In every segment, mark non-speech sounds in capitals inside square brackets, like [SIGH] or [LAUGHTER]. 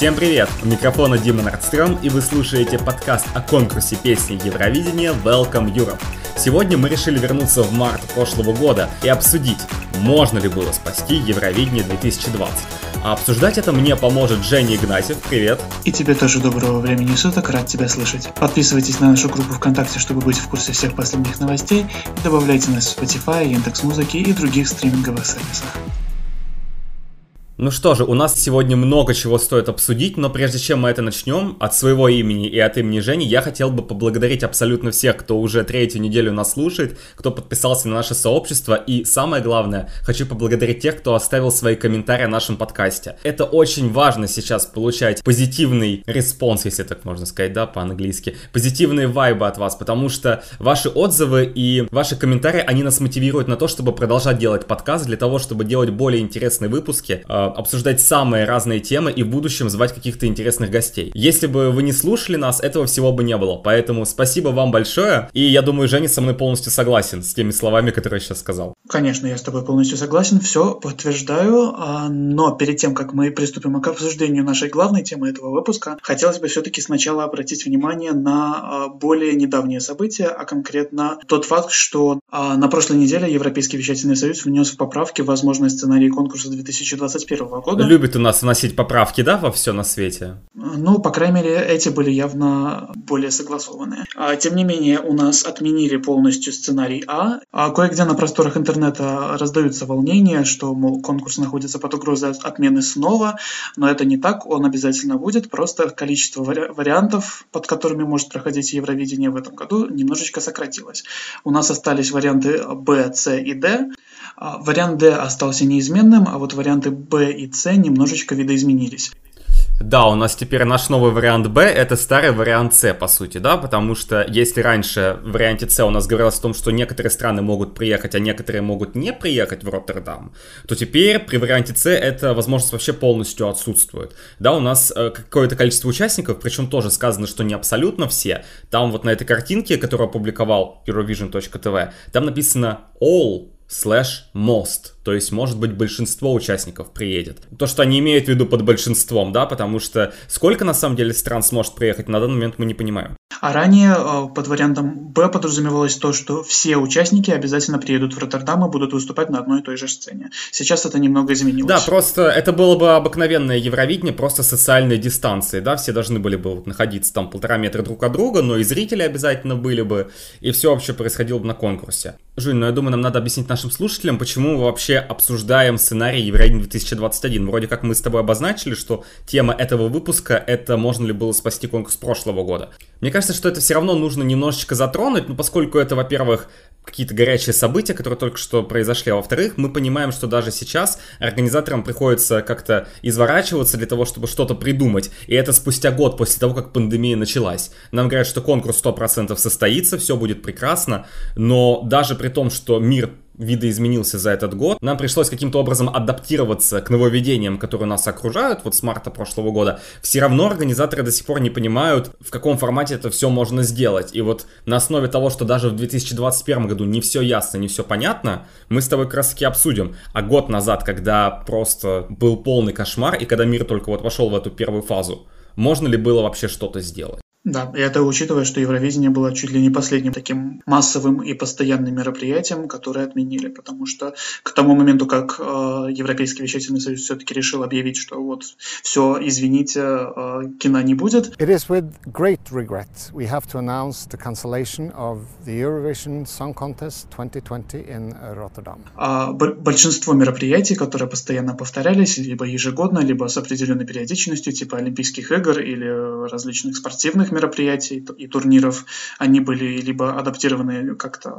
Всем привет! У микрофона Дима Нордстрём, и вы слушаете подкаст о конкурсе песни Евровидения Welcome Europe. Сегодня мы решили вернуться в март прошлого года и обсудить, можно ли было спасти Евровидение 2020. А обсуждать это мне поможет Женя Игнатьев. Привет. И тебе тоже доброго времени суток, рад тебя слышать. Подписывайтесь на нашу группу ВКонтакте, чтобы быть в курсе всех последних новостей, и добавляйте нас в Spotify, Яндекс.Музыки и других стриминговых сервисах. Ну что же, у нас сегодня много чего стоит обсудить, но прежде чем мы это начнем, от своего имени и от имени Жени, я хотел бы поблагодарить абсолютно всех, кто уже третью неделю нас слушает, кто подписался на наше сообщество, и самое главное, хочу поблагодарить тех, кто оставил свои комментарии о нашем подкасте. Это очень важно сейчас получать позитивный response, если так можно сказать, да, по-английски, позитивные вайбы от вас, потому что ваши отзывы и ваши комментарии, они нас мотивируют на то, чтобы продолжать делать подкаст, для того, чтобы делать более интересные выпуски, а, обсуждать самые разные темы и в будущем звать каких-то интересных гостей. Если бы вы не слушали нас, этого всего бы не было. Поэтому спасибо вам большое. И я думаю, Женя со мной полностью согласен с теми словами, которые я сейчас сказал. Конечно, я с тобой полностью согласен, все подтверждаю. А, но перед тем, как мы приступим к обсуждению нашей главной темы этого выпуска, хотелось бы все-таки сначала обратить внимание на а, более недавние события, а конкретно тот факт, что а, на прошлой неделе Европейский вещательный союз внес в поправки возможность сценарий конкурса 2021 2021 года. Любит у нас вносить поправки, да, во все на свете? Ну, по крайней мере, эти были явно более согласованные. А, тем не менее, у нас отменили полностью сценарий А. а кое-где на просторах интернета раздаются волнения, что, мол, конкурс находится под угрозой отмены снова, но это не так, он обязательно будет, просто количество вари- вариантов, под которыми может проходить Евровидение в этом году, немножечко сократилось. У нас остались варианты Б, С и Д. А, вариант D остался неизменным, а вот варианты И C немножечко видоизменились. Да, у нас теперь наш новый вариант Б, это старый вариант С, по сути, да, потому что если раньше в варианте С у нас говорилось о том, что некоторые страны могут приехать, а некоторые могут не приехать в Роттердам, то теперь при варианте С эта возможность вообще полностью отсутствует. Да, у нас э, какое-то количество участников, причем тоже сказано, что не абсолютно все. Там вот на этой картинке, которую опубликовал Eurovision.tv, там написано all слэш most, то есть, может быть, большинство участников приедет. То, что они имеют в виду под большинством, да, потому что сколько на самом деле стран сможет приехать, на данный момент мы не понимаем. А ранее э, под вариантом Б подразумевалось то, что все участники обязательно приедут в Роттердам и будут выступать на одной и той же сцене. Сейчас это немного изменилось. Да, просто это было бы обыкновенное Евровидение, просто социальной дистанции, да, все должны были бы находиться там полтора метра друг от друга, но и зрители обязательно были бы, и все вообще происходило бы на конкурсе. Жень, ну я думаю, нам надо объяснить нашим слушателям, почему мы вообще обсуждаем сценарий Евровидения 2021. Вроде как мы с тобой обозначили, что тема этого выпуска — это можно ли было спасти конкурс прошлого года. Мне кажется, что это все равно нужно немножечко затронуть, ну, поскольку это, во-первых, какие-то горячие события, которые только что произошли. А во-вторых, мы понимаем, что даже сейчас организаторам приходится как-то изворачиваться для того, чтобы что-то придумать. И это спустя год после того, как пандемия началась. Нам говорят, что конкурс 100% состоится, все будет прекрасно, но даже при том, что мир видоизменился за этот год. Нам пришлось каким-то образом адаптироваться к нововведениям, которые нас окружают вот с марта прошлого года. Все равно организаторы до сих пор не понимают, в каком формате это все можно сделать. И вот на основе того, что даже в 2021 году не все ясно, не все понятно, мы с тобой как раз таки обсудим. А год назад, когда просто был полный кошмар, и когда мир только вот вошел в эту первую фазу, можно ли было вообще что-то сделать? Да, и это учитывая, что Евровидение было чуть ли не последним таким массовым и постоянным мероприятием, которое отменили, потому что к тому моменту, как э, Европейский вещательный союз все-таки решил объявить, что вот все, извините, э, кино не будет. It is with great regret we have to announce the cancellation of the Eurovision Song Contest 2020 in Rotterdam. А большинство мероприятий, которые постоянно повторялись, либо ежегодно, либо с определенной периодичностью, типа Олимпийских игр или различных спортивных спортивных мероприятий и турниров, они были либо адаптированы как-то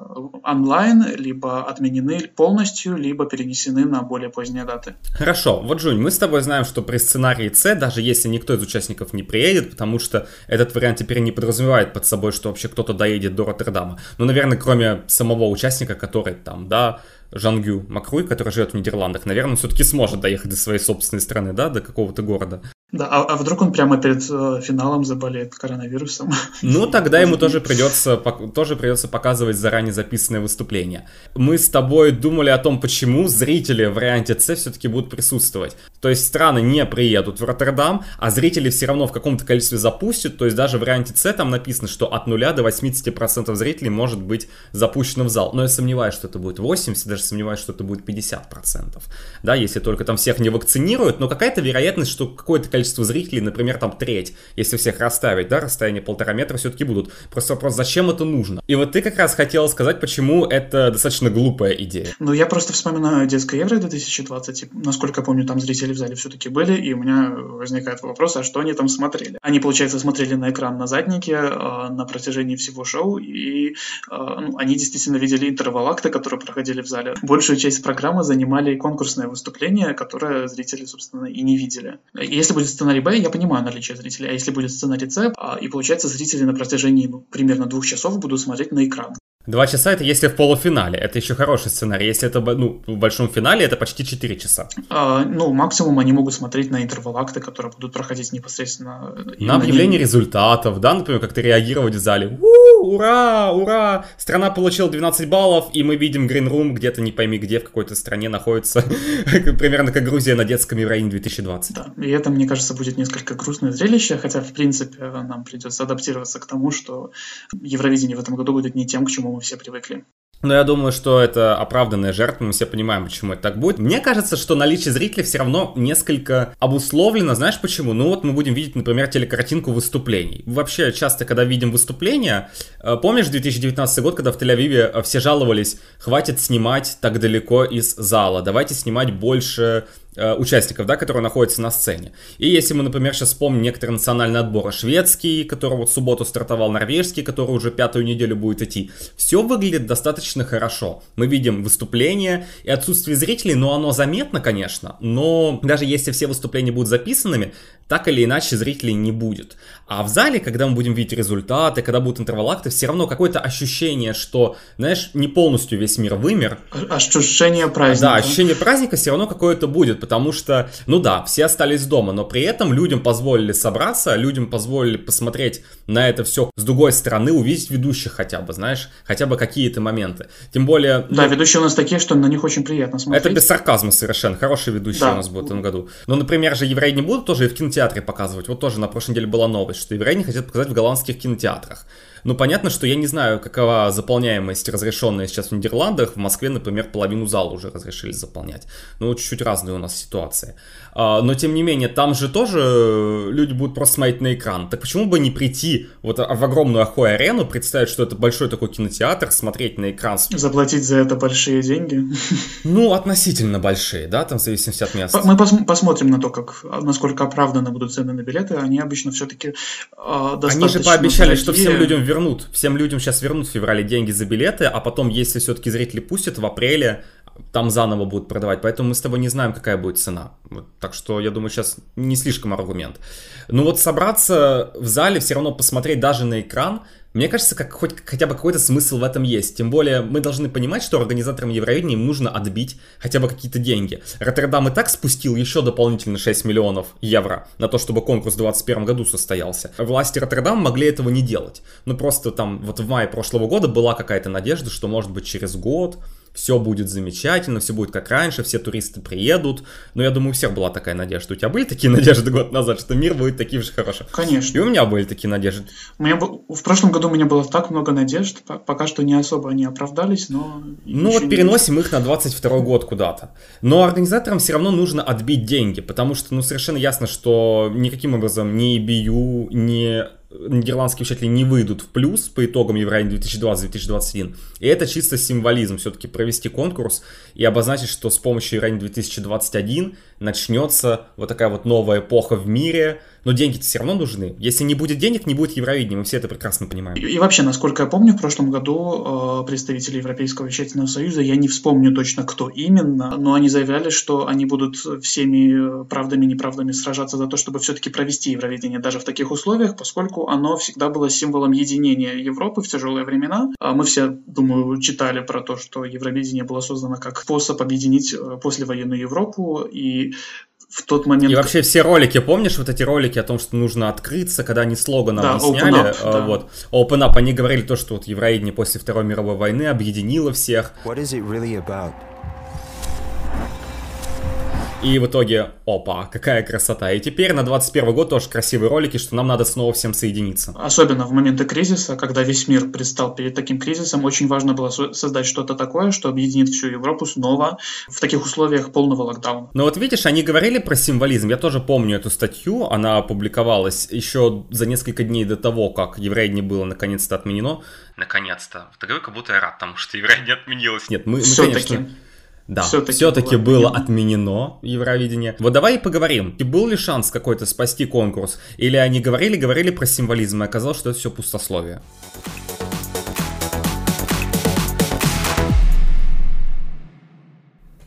онлайн, либо отменены полностью, либо перенесены на более поздние даты. Хорошо, вот, Жунь, мы с тобой знаем, что при сценарии С, даже если никто из участников не приедет, потому что этот вариант теперь не подразумевает под собой, что вообще кто-то доедет до Роттердама. Ну, наверное, кроме самого участника, который там, да, Жангю Макруй, который живет в Нидерландах, наверное, все-таки сможет доехать до своей собственной страны, да, до какого-то города. Да, а, а вдруг он прямо перед э, финалом заболеет коронавирусом? Ну, [LAUGHS] тогда ему тоже придется, тоже придется показывать заранее записанное выступление. Мы с тобой думали о том, почему зрители в варианте С все-таки будут присутствовать. То есть страны не приедут в Роттердам, а зрители все равно в каком-то количестве запустят. То есть даже в варианте С там написано, что от 0 до 80% зрителей может быть запущено в зал. Но я сомневаюсь, что это будет 80, даже сомневаюсь, что это будет 50%. Да, если только там всех не вакцинируют, но какая-то вероятность, что какое-то количество зрителей, например, там треть, если всех расставить, да, расстояние полтора метра все-таки будут. Просто вопрос, зачем это нужно? И вот ты как раз хотела сказать, почему это достаточно глупая идея. Ну, я просто вспоминаю детское Евро 2020, насколько помню, там зрители в зале все-таки были, и у меня возникает вопрос, а что они там смотрели? Они, получается, смотрели на экран на заднике э, на протяжении всего шоу, и э, ну, они действительно видели интервал акта, которые проходили в зале. Большую часть программы занимали конкурсные выступления, которые зрители, собственно, и не видели. Если будет сценарий Б, я понимаю наличие зрителей, а если будет сценарий С, а, и получается зрители на протяжении ну, примерно двух часов будут смотреть на экран. Два часа это если в полуфинале. Это еще хороший сценарий. Если это ну, в большом финале, это почти 4 часа. А, ну, максимум они могут смотреть на интервал акты, которые будут проходить непосредственно. На объявление на... результатов, да, например, как-то реагировать в зале. У, ура, ура! Страна получила 12 баллов, и мы видим Green Room где-то не пойми где в какой-то стране находится. [LAUGHS] Примерно как Грузия на детском Евроине 2020. Да, и это, мне кажется, будет несколько грустное зрелище, хотя, в принципе, нам придется адаптироваться к тому, что Евровидение в этом году будет не тем, к чему мы все привыкли. Но я думаю, что это оправданная жертва, мы все понимаем, почему это так будет. Мне кажется, что наличие зрителей все равно несколько обусловлено, знаешь почему? Ну вот мы будем видеть, например, телекартинку выступлений. Вообще, часто, когда видим выступления, э, помнишь 2019 год, когда в Тель-Авиве э, все жаловались, хватит снимать так далеко из зала, давайте снимать больше участников, да, которые находятся на сцене. И если мы, например, сейчас вспомним некоторые национальные отборы, шведский, который вот в субботу стартовал, норвежский, который уже пятую неделю будет идти, все выглядит достаточно хорошо. Мы видим выступления и отсутствие зрителей, но оно заметно, конечно, но даже если все выступления будут записанными, так или иначе зрителей не будет. А в зале, когда мы будем видеть результаты, когда будут интервалакты, все равно какое-то ощущение, что, знаешь, не полностью весь мир вымер. Ощущение праздника. Да, ощущение праздника все равно какое-то будет, потому что, ну да, все остались дома, но при этом людям позволили собраться, людям позволили посмотреть на это все с другой стороны, увидеть ведущих хотя бы, знаешь, хотя бы какие-то моменты. Тем более... Да, ну, ведущие у нас такие, что на них очень приятно смотреть. Это без сарказма совершенно, хорошие ведущие да. у нас будут в этом году. Но, например, же евреи не будут тоже и в кинотеатре показывать, вот тоже на прошлой неделе была новость, что евреи не хотят показать в голландских кинотеатрах. Ну, понятно, что я не знаю, какова заполняемость разрешенная сейчас в Нидерландах. В Москве, например, половину зала уже разрешили заполнять. Ну, чуть-чуть разные у нас ситуации. А, но, тем не менее, там же тоже люди будут просто смотреть на экран. Так почему бы не прийти вот в огромную Ахой арену, представить, что это большой такой кинотеатр, смотреть на экран. Заплатить за это большие деньги? Ну, относительно большие, да, там в зависимости от места. Мы пос посмотрим на то, как, насколько оправданы будут цены на билеты. Они обычно все-таки э, достаточно Они же пообещали, дорогие. что всем людям вернут. Всем людям сейчас вернут в феврале деньги за билеты, а потом, если все-таки зрители пустят, в апреле там заново будут продавать. Поэтому мы с тобой не знаем, какая будет цена. Вот, так что я думаю, сейчас не слишком аргумент. Но вот собраться в зале, все равно посмотреть даже на экран, мне кажется, как хоть хотя бы какой-то смысл в этом есть. Тем более мы должны понимать, что организаторам Евровидения нужно отбить хотя бы какие-то деньги. Роттердам и так спустил еще дополнительно 6 миллионов евро на то, чтобы конкурс в 2021 году состоялся. Власти Роттердама могли этого не делать. Ну просто там вот в мае прошлого года была какая-то надежда, что может быть через год все будет замечательно, все будет как раньше, все туристы приедут. Но я думаю, у всех была такая надежда. У тебя были такие [LAUGHS] надежды год назад, что мир будет таким же хорошим? Конечно. И у меня были такие надежды. У меня был... В прошлом году у меня было так много надежд, пока что не особо они оправдались, но... Ну вот переносим их на 22 год куда-то. Но организаторам все равно нужно отбить деньги, потому что ну совершенно ясно, что никаким образом ни BU, ни нидерландские участники не выйдут в плюс по итогам Евровидения 2020-2021. И это чисто символизм, все-таки провести конкурс и обозначить, что с помощью Евровидения 2021 начнется вот такая вот новая эпоха в мире, но деньги-то все равно нужны. Если не будет денег, не будет Евровидения, мы все это прекрасно понимаем. И, и вообще, насколько я помню, в прошлом году э, представители Европейского вещательного союза, я не вспомню точно, кто именно, но они заявляли, что они будут всеми правдами и неправдами сражаться за то, чтобы все-таки провести Евровидение даже в таких условиях, поскольку оно всегда было символом единения Европы в тяжелые времена. А мы все, думаю, читали про то, что Евровидение было создано как способ объединить э, послевоенную Европу, и в тот момент... И вообще все ролики, помнишь вот эти ролики о том, что нужно открыться, когда они слоган Да, объясняли? open up, э, да. Вот, open up, они говорили то, что вот евроидение после Второй мировой войны объединило всех, What is it really about? И в итоге, опа, какая красота. И теперь на 21 год тоже красивые ролики, что нам надо снова всем соединиться. Особенно в моменты кризиса, когда весь мир предстал перед таким кризисом, очень важно было со- создать что-то такое, что объединит всю Европу снова в таких условиях полного локдауна. Но вот видишь, они говорили про символизм. Я тоже помню эту статью. Она опубликовалась еще за несколько дней до того, как евреи было наконец-то отменено. Наконец-то. Ты говорю, как будто я рад тому, что евреи не отменилось. Нет, мы, мы Все-таки. конечно... Да, Всё-таки все-таки было было отменено Евровидение. Вот давай и поговорим. И был ли шанс какой-то спасти конкурс? Или они говорили, говорили про символизм, и оказалось, что это все пустословие?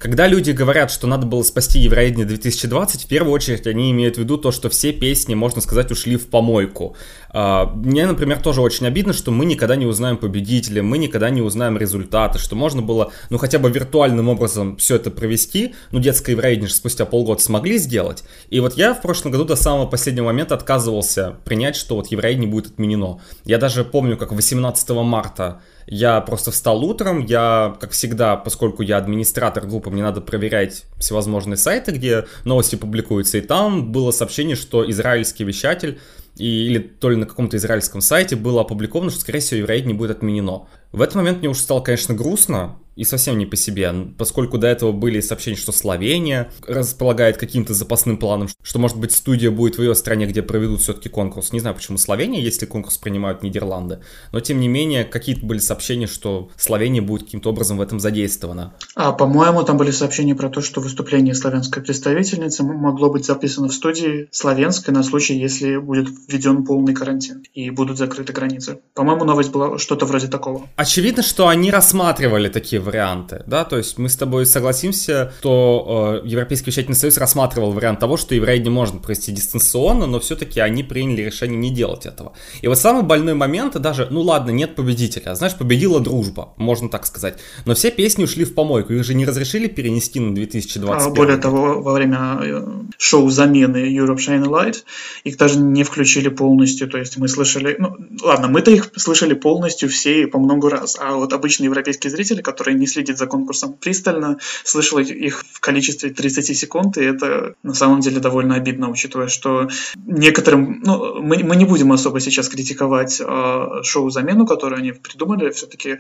Когда люди говорят, что надо было спасти Евровидение 2020, в первую очередь они имеют в виду то, что все песни, можно сказать, ушли в помойку. А, Мне, например, тоже очень обидно, что мы никогда не узнаем победителя, мы никогда не узнаем результаты, что можно было, ну, хотя бы виртуальным образом все это провести. Ну, детское Евровидение же спустя полгода смогли сделать. И вот я в прошлом году до самого последнего момента отказывался принять, что вот Евровидение будет отменено. Я даже помню, как 18 марта я просто встал утром, я, как всегда, поскольку я администратор группы, мне надо проверять всевозможные сайты, где новости публикуются, и там было сообщение, что израильский вещатель и, или то ли на каком-то израильском сайте было опубликовано, что, скорее всего, Евровидение будет отменено. В этот момент мне уж стало, конечно, грустно и совсем не по себе, поскольку до этого были сообщения, что Словения располагает каким-то запасным планом, что, может быть, студия будет в ее стране, где проведут все-таки конкурс. Не знаю, почему Словения, если конкурс принимают Нидерланды, но, тем не менее, какие-то были сообщения, что Словения будет каким-то образом в этом задействована. А, по-моему, там были сообщения про то, что выступление славянской представительницы могло быть записано в студии славянской на случай, если будет введен полный карантин и будут закрыты границы. По-моему, новость была что-то вроде такого. Очевидно, что они рассматривали такие варианты, да, то есть мы с тобой согласимся, что э, Европейский вещательный союз рассматривал вариант того, что Евровидение можно провести дистанционно, но все-таки они приняли решение не делать этого. И вот самый больной момент, даже, ну ладно, нет победителя, знаешь, победила дружба, можно так сказать, но все песни ушли в помойку, их же не разрешили перенести на 2021. А, более того, во время э, шоу замены Europe Shine Light их даже не включили полностью, то есть мы слышали, ну ладно, мы-то их слышали полностью все по много раз, а вот обычный европейский зритель, который не следит за конкурсом пристально, слышал их в количестве 30 секунд, и это на самом деле довольно обидно, учитывая, что некоторым, ну, мы, мы не будем особо сейчас критиковать э, шоу замену, которое они придумали, все-таки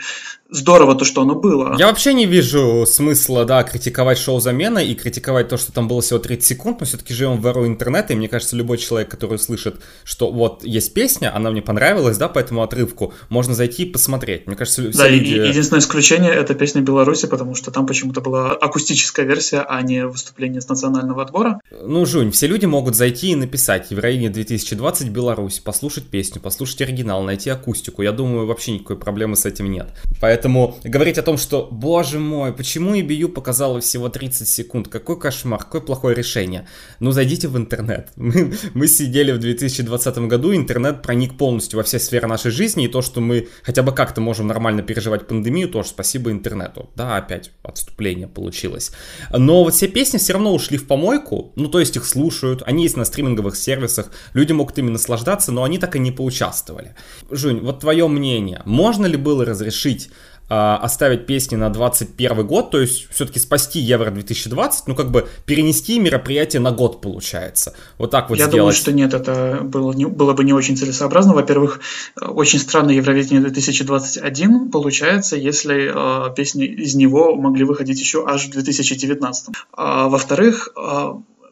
здорово то, что оно было. Я вообще не вижу смысла, да, критиковать шоу замена и критиковать то, что там было всего 30 секунд, но все-таки живем в эру интернета, и мне кажется, любой человек, который слышит, что вот есть песня, она мне понравилась, да, по этому отрывку, можно зайти и посмотреть. Мне кажется, все Да, люди... единственное исключение это песня Беларуси, потому что там почему-то была акустическая версия, а не выступление с национального отбора. Ну, Жунь, все люди могут зайти и написать Евровидение 2020 Беларусь, послушать песню, послушать оригинал, найти акустику. Я думаю, вообще никакой проблемы с этим нет. Поэтому говорить о том, что, боже мой, почему EBU показала всего 30 секунд, какой кошмар, какое плохое решение. Ну, зайдите в интернет. [LAUGHS] Мы, мы сидели в 2020 году, интернет проник полностью во все сферы нашей жизни, и то, что мы хотя бы как-то можем нормально переживать пандемию, тоже спасибо интернету. Да, опять отступление получилось. Но вот все песни все равно ушли в помойку, ну, то есть их слушают, они есть на стриминговых сервисах, люди могут ими наслаждаться, но они так и не поучаствовали. Жунь, вот твое мнение, можно ли было разрешить оставить песни на 21 год, то есть все-таки спасти Евро 2020, ну как бы перенести мероприятие на год получается. Вот так вот Я сделать. думаю, что нет, это было, не, было бы не очень целесообразно. Во-первых, э, очень странное Евровидение 2021 получается, если э, песни из него могли выходить еще аж в 2019. А, во-вторых,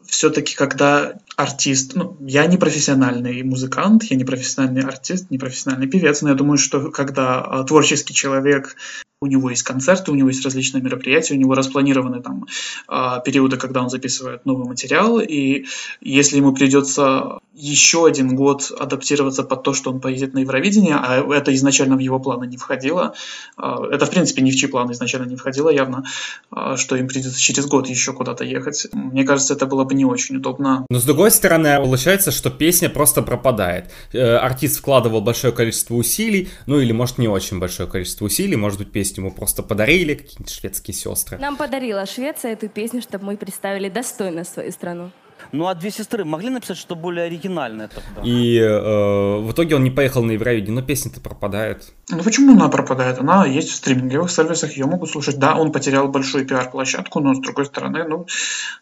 все-таки, когда артист, ну, я не профессиональный музыкант, я не профессиональный артист, не профессиональный певец, но я думаю, что когда а, творческий человек у него есть концерты, у него есть различные мероприятия, у него распланированы там а, периоды, когда он записывает новый материал, и если ему придется еще один год адаптироваться под то, что он поедет на Евровидение, а это изначально в его планы не входило, а, это в принципе ни в чьи планы изначально не входило явно, а, что им придется через год еще куда-то ехать. Мне кажется, это было бы не очень удобно. Но с другой стороны, получается, что песня просто пропадает. Э, артист вкладывал большое количество усилий, ну или может не очень большое количество усилий, может быть песню ему просто подарили какие-нибудь шведские сестры. Нам подарила Швеция эту песню, чтобы мы представили достойно свою страну. Ну а две сестры могли написать что более оригинальное тогда? И э, в итоге он не поехал на Евровидение, но песня-то пропадает. Ну почему она пропадает? Она есть в стриминговых сервисах, ее могут слушать. Да, он потерял большую пиар-площадку, но с другой стороны, ну,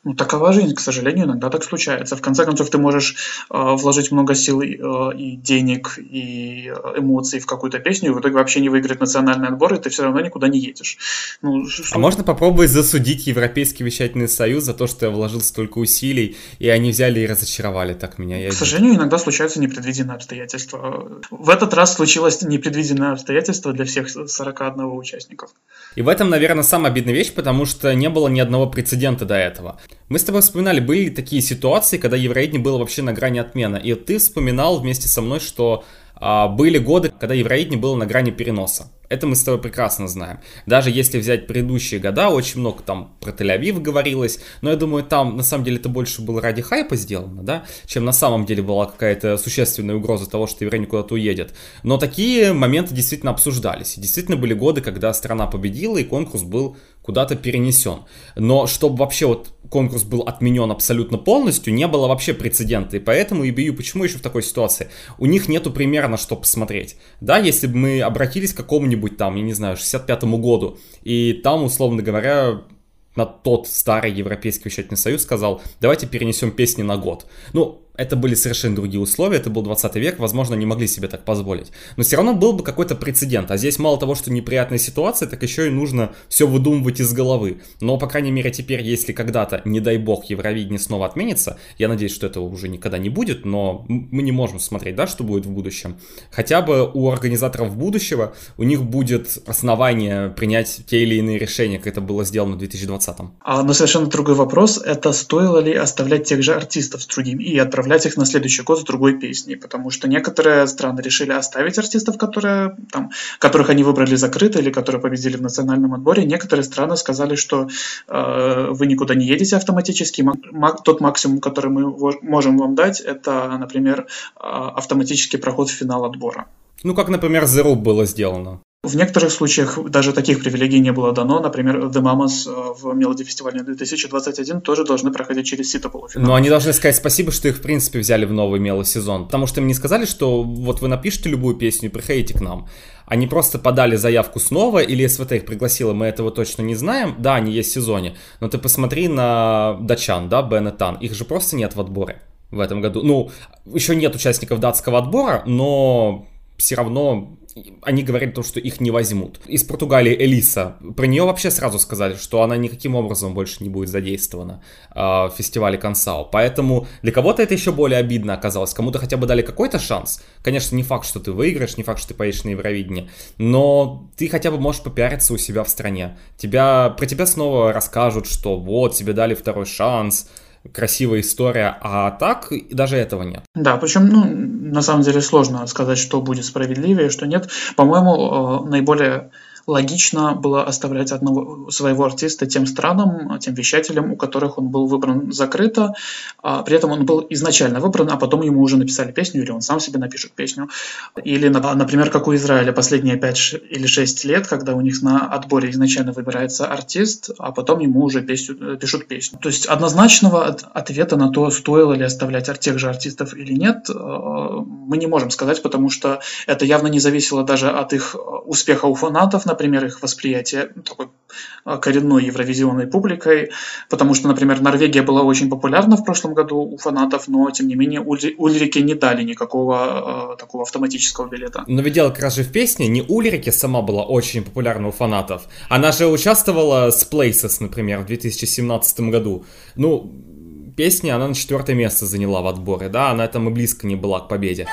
ну такова жизнь, к сожалению, иногда так случается. В конце концов, ты можешь э, вложить много сил и, э, и денег, и э, эмоций в какую-то песню, и в итоге вообще не выиграть национальный отбор, и ты все равно никуда не едешь. Ну, а можно попробовать засудить Европейский вещательный союз за то, что я вложил столько усилий, и они взяли и разочаровали так меня. Я К сожалению, иногда случаются непредвиденные обстоятельства. В этот раз случилось непредвиденное обстоятельство для всех 41 участников. И в этом, наверное, самая обидная вещь, потому что не было ни одного прецедента до этого. Мы с тобой вспоминали, были такие ситуации, когда Евровидение было вообще на грани отмены. И ты вспоминал вместе со мной, что а, были годы, когда Евровидение было на грани переноса. Это мы с тобой прекрасно знаем. Даже если взять предыдущие года, очень много там про Тель-Авив говорилось, но я думаю, там на самом деле это больше было ради хайпа сделано, да, чем на самом деле была какая-то существенная угроза того, что Евровидение куда-то уедет. Но такие моменты действительно обсуждались. И действительно были годы, когда страна победила и конкурс был куда-то перенесен. Но чтобы вообще вот конкурс был отменен абсолютно полностью, не было вообще прецедента. И поэтому EBU почему еще в такой ситуации? У них нету примера на что посмотреть. Да, если бы мы обратились к какому-нибудь там, я не знаю, 65-му году, и там, условно говоря, на тот старый Европейский вещательный союз сказал, давайте перенесем песни на год. Ну, это были совершенно другие условия, это был 20 век, возможно, не могли себе так позволить. Но все равно был бы какой-то прецедент. А здесь мало того, что неприятная ситуация, так еще и нужно все выдумывать из головы. Но, по крайней мере, теперь, если когда-то, не дай бог, Евровидение снова отменится, я надеюсь, что этого уже никогда не будет, но мы не можем смотреть, да, что будет в будущем. Хотя бы у организаторов будущего, у них будет основание принять те или иные решения, как это было сделано в 2020. А, но совершенно другой вопрос, это стоило ли оставлять тех же артистов с другим и отправлять отправлять их на следующий год с другой песней, потому что некоторые страны решили оставить артистов, которые, там, которых они выбрали закрыто или которые победили в национальном отборе. Некоторые страны сказали, что э, вы никуда не едете автоматически. Тот максимум, который мы можем вам дать, это, например, э, автоматический проход в финал отбора. Ну, как, например, The Roop было сделано. В некоторых случаях даже таких привилегий не было дано. Например, The Mamas э, в Мелоди фестивале 2021 тоже должны проходить через сито полуфинал. Но они должны сказать спасибо, что их в принципе взяли в новый Мело сезон. Потому что им не сказали, что вот вы напишите любую песню и приходите к нам. Они просто подали заявку снова, или СВТ их пригласила, мы этого точно не знаем. Да, они есть в сезоне, но ты посмотри на датчан, да, Бен и Тан, их же просто нет в отборе в этом году. Ну, еще нет участников датского отбора, но все равно они говорят о том, что их не возьмут. Из Португалии Элиса. Про нее вообще сразу сказали, что она никаким образом больше не будет задействована э, в фестивале Консао. Поэтому для кого-то это еще более обидно оказалось. Кому-то хотя бы дали какой-то шанс. Конечно, не факт, что ты выиграешь, не факт, что ты поедешь на Евровидение. Но ты хотя бы можешь попиариться у себя в стране. Тебя, про тебя снова расскажут, что вот, тебе дали второй шанс, красивая история, а так даже этого нет. Да, причем, ну, на самом деле сложно сказать, что будет справедливее, что нет. По-моему, э, наиболее логично было оставлять одного своего артиста тем странам, тем вещателям, у которых он был выбран закрыто. А при этом он был изначально выбран, а потом ему уже написали песню, или он сам себе напишет песню. Или, например, как у Израиля последние 5 или 6 лет, когда у них на отборе изначально выбирается артист, а потом ему уже песню, пишут песню. То есть однозначного ответа на то, стоило ли оставлять тех же артистов или нет, э, мы не можем сказать, потому что это явно не зависело даже от их успеха у фанатов, например, их восприятие такой а, коренной евровизионной публикой, потому что, например, Норвегия была очень популярна в прошлом году у фанатов, но, тем не менее, Ульрике не дали никакого э, такого автоматического билета. Но ведь дело как раз же в песне, не Ульрике сама была очень популярна у фанатов, она же участвовала с Places, например, в 2017 году. Ну, песня, она на четвертое место заняла в отборе, да, она там и близко не была к победе.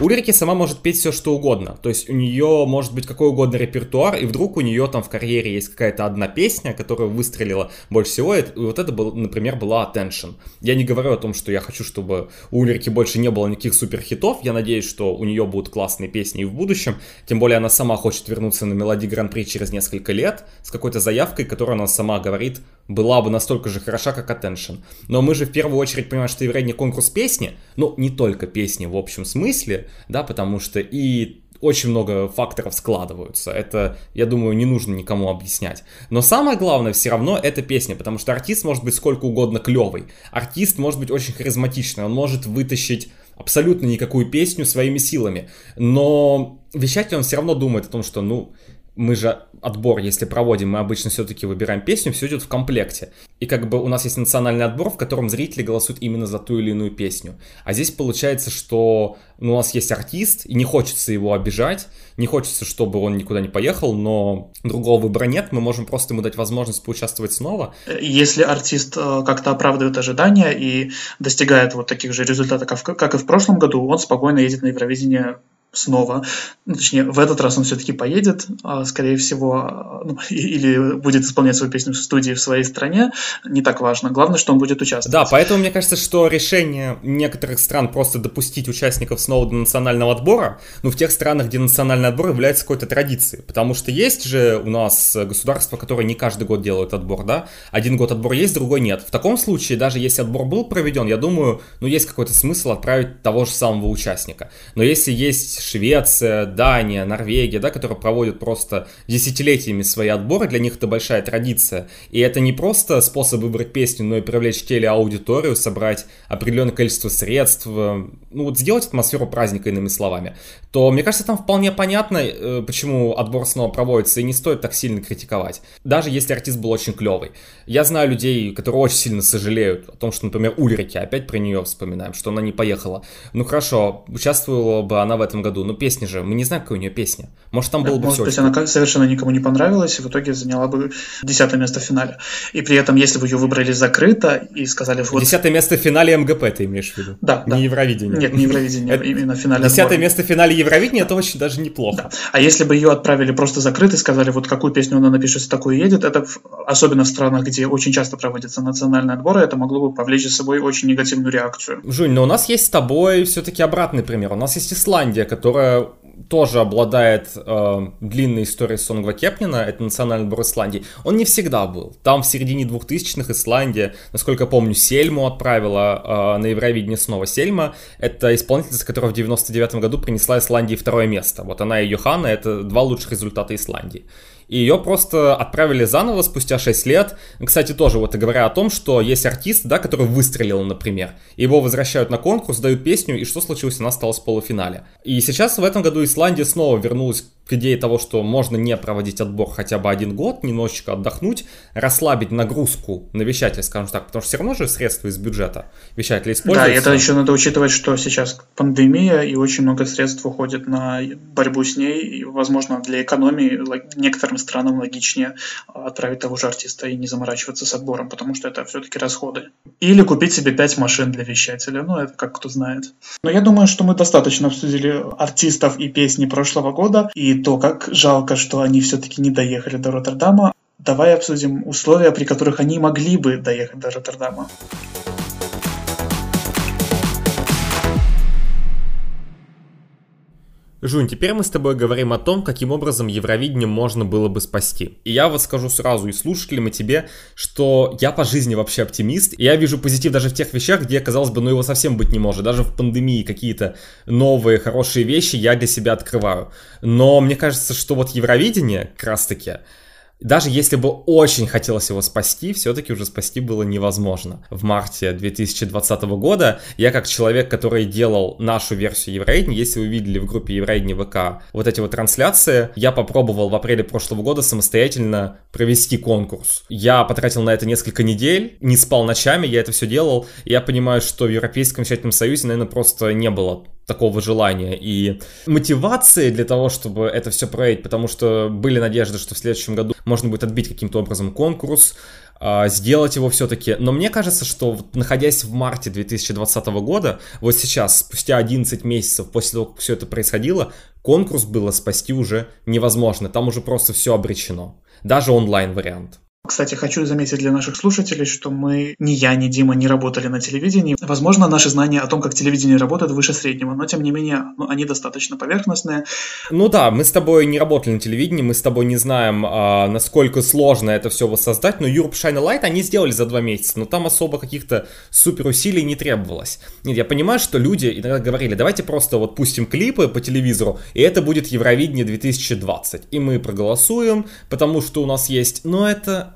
Ульрики сама может петь все что угодно. То есть у нее может быть какой угодно репертуар, и вдруг у нее там в карьере есть какая-то одна песня, которая выстрелила больше всего. И вот это, был, например, была Attention. Я не говорю о том, что я хочу, чтобы у Ульрики больше не было никаких суперхитов. Я надеюсь, что у нее будут классные песни и в будущем. Тем более она сама хочет вернуться на мелодии Гран-при через несколько лет с какой-то заявкой, которую она сама говорит, была бы настолько же хороша, как Attention. Но мы же в первую очередь понимаем, что Евровидение конкурс песни, ну, не только песни в общем смысле, да, потому что и очень много факторов складываются. Это, я думаю, не нужно никому объяснять. Но самое главное все равно это песня, потому что артист может быть сколько угодно клевый. Артист может быть очень харизматичный, он может вытащить абсолютно никакую песню своими силами. Но вещатель, он все равно думает о том, что, ну, мы же отбор, если проводим, мы обычно все-таки выбираем песню, все идет в комплекте. И как бы у нас есть национальный отбор, в котором зрители голосуют именно за ту или иную песню. А здесь получается, что ну, у нас есть артист, и не хочется его обижать, не хочется, чтобы он никуда не поехал, но другого выбора нет, мы можем просто ему дать возможность поучаствовать снова. Если артист э, как-то оправдывает ожидания и достигает вот таких же результатов, как и в прошлом году, он спокойно едет на Евровидение снова. Ну, точнее, в этот раз он все-таки поедет, а, скорее всего, ну, или будет исполнять свою песню в студии в своей стране. Не так важно. Главное, что он будет участвовать. Да, поэтому мне кажется, что решение некоторых стран просто допустить участников снова до национального отбора, ну, в тех странах, где национальный отбор является какой-то традицией. Потому что есть же у нас государства, которые не каждый год делают отбор, да? Один год отбор есть, другой нет. В таком случае, даже если отбор был проведен, я думаю, ну, есть какой-то смысл отправить того же самого участника. Но если есть Швеция, Дания, Норвегия, да, которые проводят просто десятилетиями свои отборы, для них это большая традиция. И это не просто способ выбрать песню, но и привлечь телеаудиторию, собрать определенное количество средств, ну вот сделать атмосферу праздника, иными словами, то мне кажется, там вполне понятно, э, почему отбор снова проводится, и не стоит так сильно критиковать. Даже если артист был очень клевый. Я знаю людей, которые очень сильно сожалеют о том, что, например, Ульрики, опять про нее вспоминаем, что она не поехала. Ну хорошо, участвовала бы она в этом году, году. Ну, песня же, мы не знаем, какая у нее песня. Может, там было бы Может быть, она совершенно никому не понравилась, и в итоге заняла бы десятое место в финале. И при этом, если бы ее выбрали закрыто и сказали... Вот... Десятое место в финале МГП ты имеешь в виду? Да. Не да. Евровидение. Нет, не Евровидение, именно в финале Десятое место в финале Евровидения, это очень даже неплохо. Да. А если бы ее отправили просто закрыто и сказали, вот какую песню она напишет, с такой едет, это особенно в странах, где очень часто проводятся национальные отборы, это могло бы повлечь за собой очень негативную реакцию. Жунь, но у нас есть с тобой все-таки обратный пример. У нас есть Исландия, которая тоже обладает э, длинной историей Сонгва Кепнина, это национальный отбор Исландии. Он не всегда был. Там в середине 2000-х Исландия, насколько помню, Сельму отправила э, на Евровидение снова. Сельма — это исполнительница, которая в 99 году принесла Исландии второе место. Вот она и Йоханна — это два лучших результата Исландии и ее просто отправили заново спустя 6 лет. Кстати, тоже вот говоря о том, что есть артист, да, который выстрелил, например, его возвращают на конкурс, дают песню, и что случилось? Она осталась в полуфинале. И сейчас в этом году Исландия снова вернулась к идее того, что можно не проводить отбор хотя бы один год, немножечко отдохнуть, расслабить нагрузку на вещателя, скажем так, потому что все равно же средства из бюджета вещателя используются. Да, это еще надо учитывать, что сейчас пандемия, и очень много средств уходит на борьбу с ней, и, возможно, для экономии некоторым странам логичнее отправить того же артиста и не заморачиваться с отбором, потому что это все-таки расходы. Или купить себе пять машин для вещателя, ну, это как кто знает. Но я думаю, что мы достаточно обсудили артистов и песни прошлого года, и то, как жалко, что они все-таки не доехали до Роттердама. Давай обсудим условия, при которых они могли бы доехать до Роттердама. Жунь, теперь мы с тобой говорим о том, каким образом Евровидение можно было бы спасти. И я вот скажу сразу и слушателям, и тебе, что я по жизни вообще оптимист, и я вижу позитив даже в тех вещах, где, казалось бы, ну его совсем быть не может. Даже в пандемии какие-то новые, хорошие вещи я для себя открываю. Но мне кажется, что вот Евровидение, как раз таки, даже если бы очень хотелось его спасти, все-таки уже спасти было невозможно. В марте 2020 года я как человек, который делал нашу версию Евровидения, если вы видели в группе Евровидения ВК вот эти вот трансляции, я попробовал в апреле прошлого года самостоятельно провести конкурс. Я потратил на это несколько недель, не спал ночами, я это все делал, и я понимаю, что в Европейском Вещательном Союзе, наверное, просто не было такого желания и мотивации для того, чтобы это все проявить, потому что были надежды, что в следующем году можно будет отбить каким-то образом конкурс, а, сделать его все-таки. Но мне кажется, что находясь в марте 2020 года, вот сейчас, спустя 11 месяцев после того, как все это происходило, конкурс было спасти уже невозможно. Там уже просто все обречено. Даже онлайн вариант. Кстати, хочу заметить для наших слушателей, что мы, ни я, ни Дима не работали на телевидении. Возможно, наши знания о том, как телевидение работает, выше среднего, но тем не менее, ну, они достаточно поверхностные. Ну да, мы с тобой не работали на телевидении, мы с тобой не знаем, а, насколько сложно это все воссоздать, но Europe Shine Light они сделали за два месяца, но там особо каких-то супер усилий не требовалось. Нет, я понимаю, что люди иногда говорили, давайте просто вот пустим клипы по телевизору, и это будет Евровидение 2020, и мы проголосуем, потому что у нас есть, но это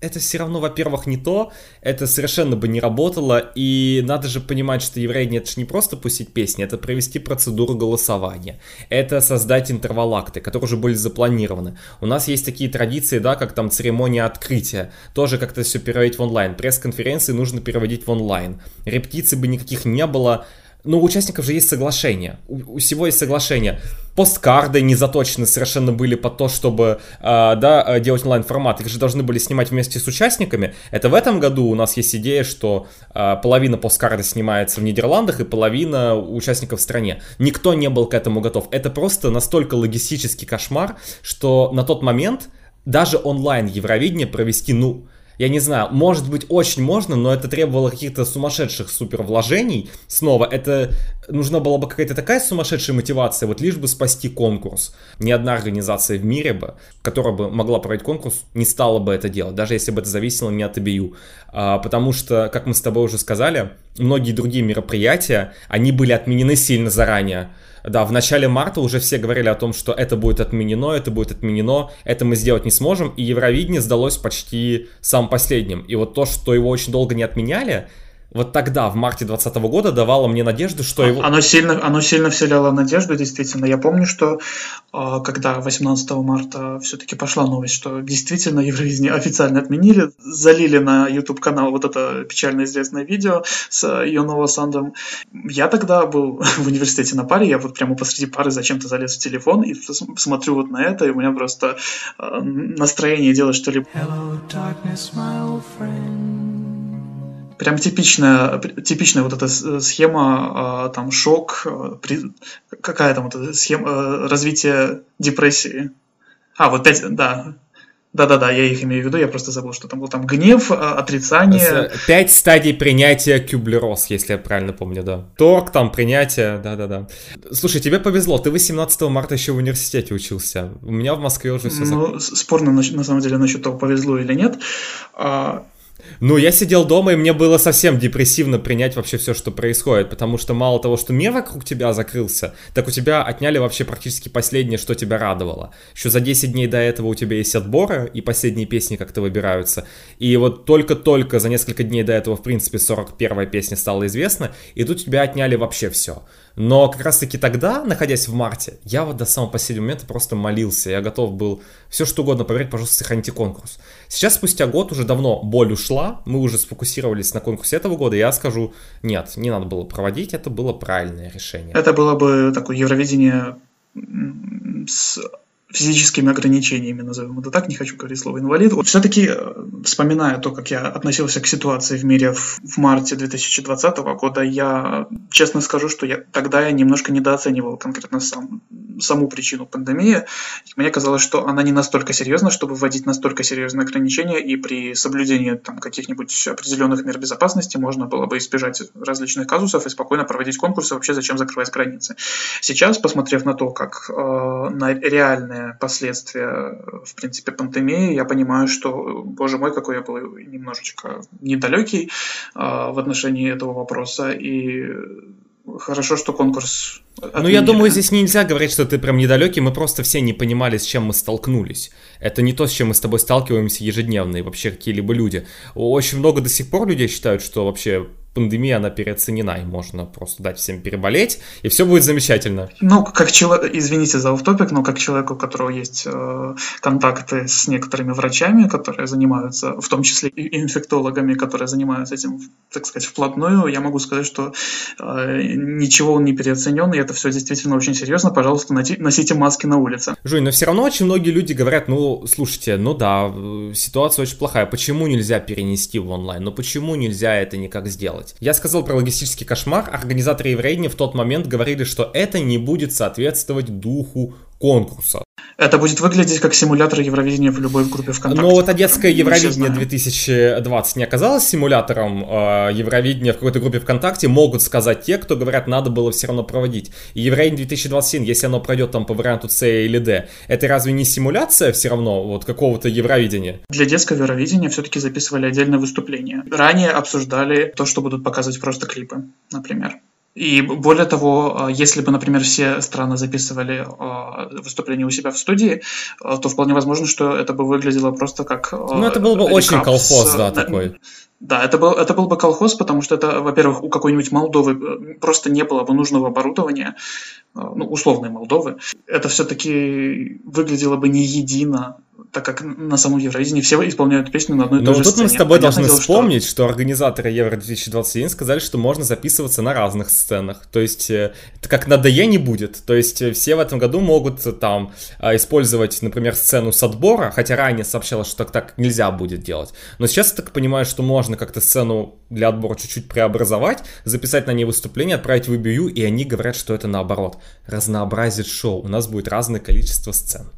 это все равно, во-первых, не то, это совершенно бы не работало, и надо же понимать, что евреи это же не просто пустить песни, это провести процедуру голосования, это создать интервалакты, которые уже были запланированы. У нас есть такие традиции, да, как там церемония открытия, тоже как-то все переводить в онлайн, пресс-конференции нужно переводить в онлайн, репетиций бы никаких не было, но у участников же есть соглашение. У, у всего есть соглашение. Посткарды не заточены совершенно были под то, чтобы э, да, э, делать онлайн-формат. Их же должны были снимать вместе с участниками. Это в этом году у нас есть идея, что э, половина посткарда снимается в Нидерландах и половина участников в стране. Никто не был к этому готов. Это просто настолько логистический кошмар, что на тот момент даже онлайн Евровидение провести, ну, я не знаю, может быть очень можно, но это требовало каких-то сумасшедших супер вложений. Снова, это нужна была бы какая-то такая сумасшедшая мотивация, вот лишь бы спасти конкурс. Ни одна организация в мире бы, которая бы могла проводить конкурс, не стала бы это делать, даже если бы это зависело не от ABU. А, потому что, как мы с тобой уже сказали, многие другие мероприятия, они были отменены сильно заранее. Да, в начале марта уже все говорили о том, что это будет отменено, это будет отменено, это мы сделать не сможем, и Евровидение сдалось почти самым последним. И вот то, что его очень долго не отменяли, вот тогда, в марте 2020 года, давало мне надежду, что его... Оно сильно, оно сильно вселяло надежду, действительно. Я помню, что а, когда 18 марта все-таки пошла новость, что действительно Евровидение официально отменили, залили на YouTube-канал вот это печально известное видео с Йонова Сандом. Я тогда был [LAUGHS] в университете на паре, я вот прямо посреди пары зачем-то залез в телефон и смотрю вот на это, и у меня просто а, настроение делать что-либо. Hello, darkness, my old friend. Прям типичная, типичная вот эта схема, а, там, шок, а, какая там вот эта схема а, развития депрессии. А, вот пять, да, да-да-да, я их имею в виду, я просто забыл, что там был там гнев, отрицание. Пять стадий принятия Кюблерос, если я правильно помню, да. Торг, там, принятие, да-да-да. Слушай, тебе повезло, ты 18 марта еще в университете учился. У меня в Москве уже все... Ну, спорно, на самом деле, насчет того, повезло или нет. Ну, я сидел дома, и мне было совсем депрессивно принять вообще все, что происходит, потому что мало того, что мир вокруг тебя закрылся, так у тебя отняли вообще практически последнее, что тебя радовало. Еще за 10 дней до этого у тебя есть отборы, и последние песни как-то выбираются. И вот только-только за несколько дней до этого, в принципе, 41-я песня стала известна, и тут тебя отняли вообще все. Но как раз-таки тогда, находясь в марте, я вот до самого последнего момента просто молился. Я готов был все что угодно поверить, пожалуйста, сохраните конкурс. Сейчас, спустя год, уже давно боль ушла, мы уже сфокусировались на конкурсе этого года, я скажу, нет, не надо было проводить, это было правильное решение. Это было бы такое Евровидение с физическими ограничениями, назовем это так, не хочу говорить слово инвалид. Вот все-таки, э, вспоминая то, как я относился к ситуации в мире в, в марте 2020 года, я честно скажу, что я, тогда я немножко недооценивал конкретно сам, саму причину пандемии. Мне казалось, что она не настолько серьезна, чтобы вводить настолько серьезные ограничения, и при соблюдении там, каких-нибудь определенных мер безопасности можно было бы избежать различных казусов и спокойно проводить конкурсы, вообще зачем закрывать границы. Сейчас, посмотрев на то, как э, на реальные последствия, в принципе, пандемии, я понимаю, что, боже мой, какой я был немножечко недалекий э, в отношении этого вопроса, и хорошо, что конкурс Отменили. Ну, я думаю, здесь нельзя говорить, что ты прям недалекий, мы просто все не понимали, с чем мы столкнулись. Это не то, с чем мы с тобой сталкиваемся ежедневно, и вообще какие-либо люди. Очень много до сих пор людей считают, что вообще пандемия, она переоценена, и можно просто дать всем переболеть, и все будет замечательно. Ну, как человек, извините за автопик, но как человеку, у которого есть э, контакты с некоторыми врачами, которые занимаются, в том числе и инфектологами, которые занимаются этим, так сказать, вплотную, я могу сказать, что э, ничего он не переоценен, и это все действительно очень серьезно. Пожалуйста, носите маски на улице. Жуй, но все равно очень многие люди говорят, ну, слушайте, ну да, ситуация очень плохая, почему нельзя перенести в онлайн, ну почему нельзя это никак сделать? Делать. Я сказал про логистический кошмар, организаторы Еврейни в тот момент говорили, что это не будет соответствовать духу конкурса. Это будет выглядеть как симулятор Евровидения в любой группе ВКонтакте. Но вот Одесское Евровидение 2020 не оказалось симулятором э, Евровидения в какой-то группе ВКонтакте, могут сказать те, кто говорят, надо было все равно проводить. И Евровидение 2021, если оно пройдет там по варианту С или Д, это разве не симуляция все равно вот какого-то Евровидения? Для детского Евровидения все-таки записывали отдельное выступление. Ранее обсуждали то, что будут показывать просто клипы, например. И более того, а, если бы, например, все страны записывали а, выступление у себя в студии, а, то вполне возможно, что это бы выглядело просто как... Ну, это был бы очень колхоз, да, такой. Да, это был, это был бы колхоз, потому что это, во-первых, у какой-нибудь Молдовы э, просто не было бы нужного оборудования, ну, условной Молдовы. Это все-таки выглядело бы не едино, так как на самом Евровидении все исполняют песню на одной и той же тут сцене. мы с тобой Понятное должны дело, вспомнить, что... что организаторы Евро-2021 сказали, что можно записываться на разных сценах. То есть, э, это как на ДЕ не будет. То есть, э, все в этом году могут э, там использовать, например, сцену с отбора, хотя ранее сообщалось, что так, так нельзя будет делать. Но сейчас я так понимаю, что можно как-то сцену для отбора чуть-чуть преобразовать, записать на ней выступление, отправить в IBU, и они говорят, что это наоборот. Разнообразит шоу. У нас будет разное количество сцен.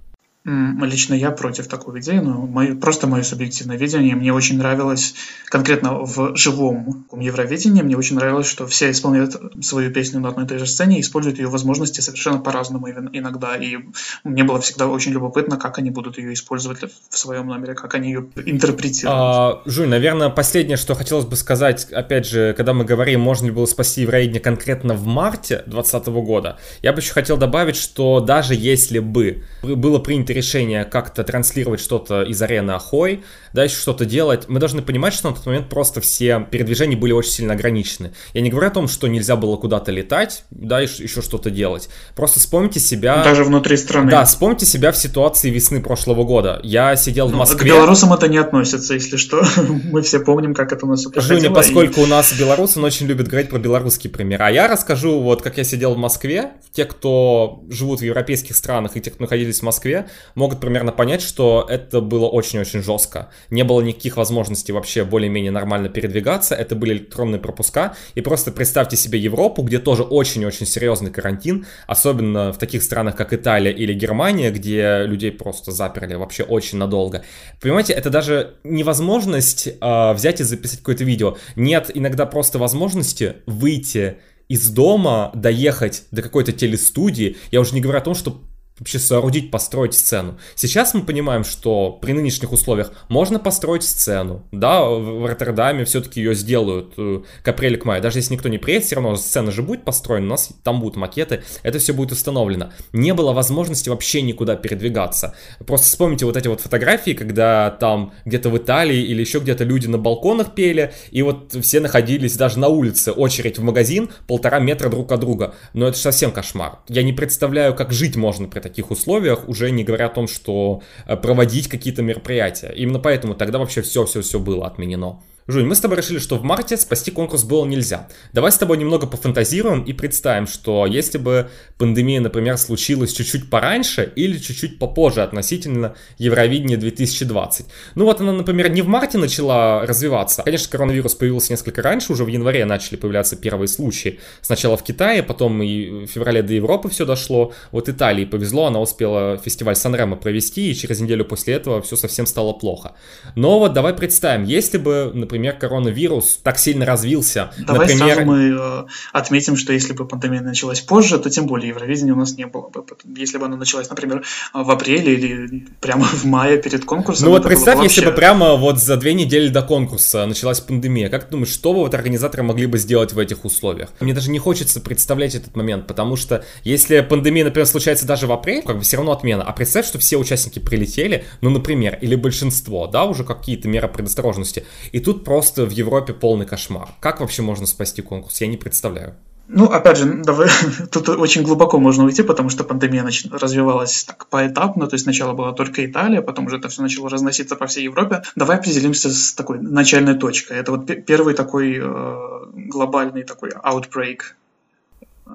Лично я против такой идеи, но мое, просто мое субъективное видение. Мне очень нравилось, конкретно в живом Евровидении, мне очень нравилось, что все исполняют свою песню на одной и той же сцене и используют ее возможности совершенно по-разному иногда. И мне было всегда очень любопытно, как они будут ее использовать в своем номере, как они ее интерпретируют. А, Жуй, наверное, последнее, что хотелось бы сказать, опять же, когда мы говорим, можно ли было спасти Евровидение конкретно в марте 2020 года, я бы еще хотел добавить, что даже если бы было принято решение как-то транслировать что-то из арены Ахой, да, еще что-то делать, мы должны понимать, что на тот момент просто все передвижения были очень сильно ограничены. Я не говорю о том, что нельзя было куда-то летать, да, еще что-то делать. Просто вспомните себя... Даже внутри страны. Да, вспомните себя в ситуации весны прошлого года. Я сидел ну, в Москве... К белорусам это не относится, если что. [LAUGHS] Мы все помним, как это у нас проходило. Жуня, поскольку и... у нас белорус, он очень любит говорить про белорусский пример. А я расскажу, вот как я сидел в Москве. Те, кто живут в европейских странах и те, кто находились в Москве, могут примерно понять, что это было очень-очень жестко. Не было никаких возможностей вообще более-менее нормально передвигаться, это были электронные пропуска, и просто представьте себе Европу, где тоже очень-очень серьезный карантин, особенно в таких странах, как Италия или Германия, где людей просто заперли вообще очень надолго. Понимаете, это даже невозможность э, взять и записать какое-то видео. Нет иногда просто возможности выйти из дома, доехать до какой-то телестудии. Я уже не говорю о том, что вообще соорудить, построить сцену. Сейчас мы понимаем, что при нынешних условиях можно построить сцену, да, в Роттердаме все-таки ее сделают э, к апрелю, к маю, даже если никто не приедет, все равно сцена же будет построена, у нас там будут макеты, это все будет установлено. Не было возможности вообще никуда передвигаться. Просто вспомните вот эти вот фотографии, когда там где-то в Италии или еще где-то люди на балконах пели, и вот все находились даже на улице, очередь в магазин, полтора метра друг от друга. Но это совсем кошмар. Я не представляю, как жить можно при таких условиях, уже не говоря о том, что э, проводить какие-то мероприятия. Именно поэтому тогда вообще все-все-все было отменено. Жунь, мы с тобой решили, что в марте спасти конкурс было нельзя. Давай с тобой немного пофантазируем и представим, что если бы пандемия, например, случилась чуть-чуть пораньше или чуть-чуть попозже относительно Евровидения 2020. Ну вот она, например, не в марте начала развиваться. Конечно, коронавирус появился несколько раньше, уже в январе начали появляться первые случаи. Сначала в Китае, потом и в феврале до Европы все дошло. Вот Италии повезло, она успела фестиваль Санремо провести, и через неделю после этого все совсем стало плохо. Но вот давай представим, если бы, например, например, коронавирус так сильно развился. Давай например... сразу мы э, отметим, что если бы пандемия началась позже, то тем более Евровидения у нас не было бы. Если бы она началась, например, в апреле или прямо в мае перед конкурсом. Ну вот представь, бы вообще... если бы прямо вот за две недели до конкурса началась пандемия. Как ты думаешь, что бы вот организаторы могли бы сделать в этих условиях? Мне даже не хочется представлять этот момент, потому что если пандемия, например, случается даже в апреле, как бы все равно отмена. А представь, что все участники прилетели, ну, например, или большинство, да, уже какие-то меры предосторожности. И тут просто в Европе полный кошмар. Как вообще можно спасти конкурс? Я не представляю. Ну, опять же, давай, [LAUGHS] тут очень глубоко можно уйти, потому что пандемия нач... развивалась так поэтапно, то есть сначала была только Италия, потом уже это все начало разноситься по всей Европе. Давай определимся с такой начальной точкой. Это вот первый такой э, глобальный такой outbreak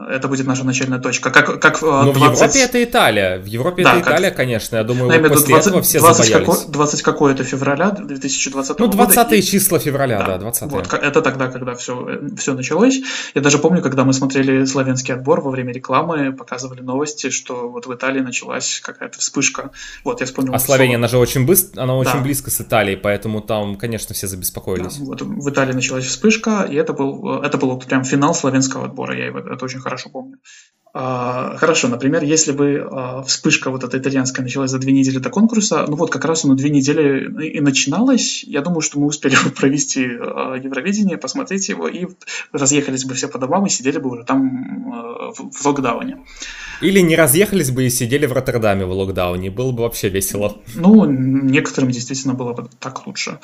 Это будет наша начальная точка. Как, как Но 20... в Европе это Италия. В Европе да, это Италия, как... конечно. Я думаю, вот после 20, этого все 20 забоялись. Како... 20 какое-то февраля 2020 ну, года. Ну, 20 и... числа февраля, да, да 20 вот, Это тогда, когда все, все началось. Я даже помню, когда мы смотрели славянский отбор во время рекламы, показывали новости, что вот в Италии началась какая-то вспышка. Вот, я вспомнил. А Словения, она же очень быстро, она да. очень близко с Италией, поэтому там, конечно, все забеспокоились. Да, вот в Италии началась вспышка, и это был, это был прям финал славянского отбора, я это очень хорошо помню. А, хорошо, например, если бы а, вспышка вот эта итальянская началась за две недели до конкурса, ну вот как раз оно две недели и начиналось, я думаю, что мы успели бы провести а, Евровидение, посмотреть его, и разъехались бы все по домам и сидели бы уже там в локдауне. Или не разъехались бы и сидели в Роттердаме в локдауне, было бы вообще весело. Ну, некоторым действительно было бы так лучше.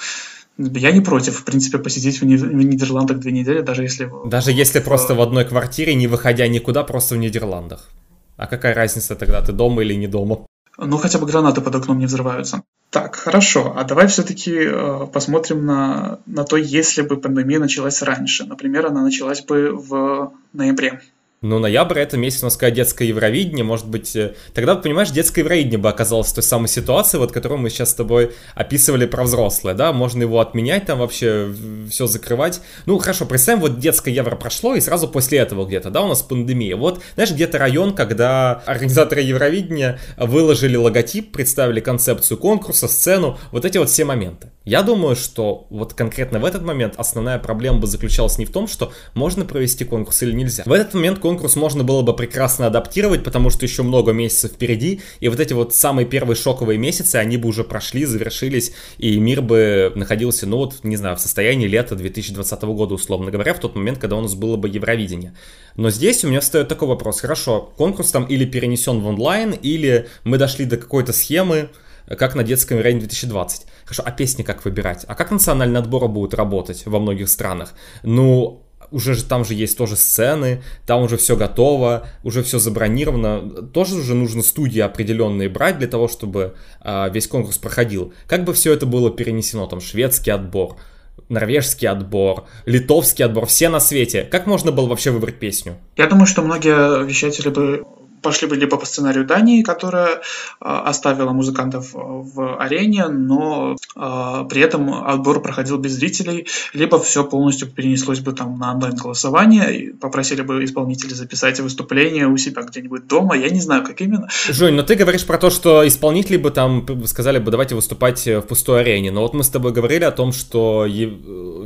Я не против, в принципе, посидеть в, Нидерландах две недели, даже если... Даже если просто в одной квартире, не выходя никуда, просто в Нидерландах. А какая разница тогда, ты дома или не дома? Ну, хотя бы гранаты под окном не взрываются. Так, хорошо. А давай все-таки э, посмотрим на, на то, если бы пандемия началась раньше. Например, она началась бы в ноябре. Ну, ноябрь — это месяц, можно сказать, детское Евровидение, может быть... Э, тогда, понимаешь, детское Евровидение бы оказалось в той самой ситуации, вот, которую мы сейчас с тобой описывали про взрослое, да? Можно его отменять, там вообще все закрывать. Ну, хорошо, представим, вот детское Евро прошло, и сразу после этого где-то, да, у нас пандемия. Вот, знаешь, где-то район, когда организаторы Евровидения выложили логотип, представили концепцию конкурса, сцену, вот эти вот все моменты. Я думаю, что вот конкретно в этот момент основная проблема бы заключалась не в том, что можно провести конкурс или нельзя. В этот момент конкурс можно было бы прекрасно адаптировать, потому что еще много месяцев впереди, и вот эти вот самые первые шоковые месяцы, они бы уже прошли, завершились, и мир бы находился, ну вот, не знаю, в состоянии лета 2020 года, условно говоря, в тот момент, когда у нас было бы Евровидение. Но здесь у меня встает такой вопрос, хорошо, конкурс там или перенесен в онлайн, или мы дошли до какой-то схемы, как на детском Евровидении 2020. Хорошо, а песни как выбирать? А как национальные отборы будут работать во многих странах? Ну, уже же там же есть тоже сцены, там уже все готово, уже все забронировано. Тоже уже нужно студии определенные брать для того, чтобы а, весь конкурс проходил. Как бы все это было перенесено, там шведский отбор, норвежский отбор, литовский отбор, все на свете. Как можно было вообще выбрать песню? Я думаю, что многие вещатели бы пошли бы либо по сценарию Дании, которая а, оставила музыкантов в арене, но э, при этом отбор проходил без зрителей, либо все полностью перенеслось бы там на онлайн-голосование, попросили бы исполнителей записать выступление у себя где-нибудь дома, я не знаю, как именно. Жень, но ты говоришь про то, что исполнители бы там сказали бы, давайте выступать в пустой арене, но вот мы с тобой говорили о том, что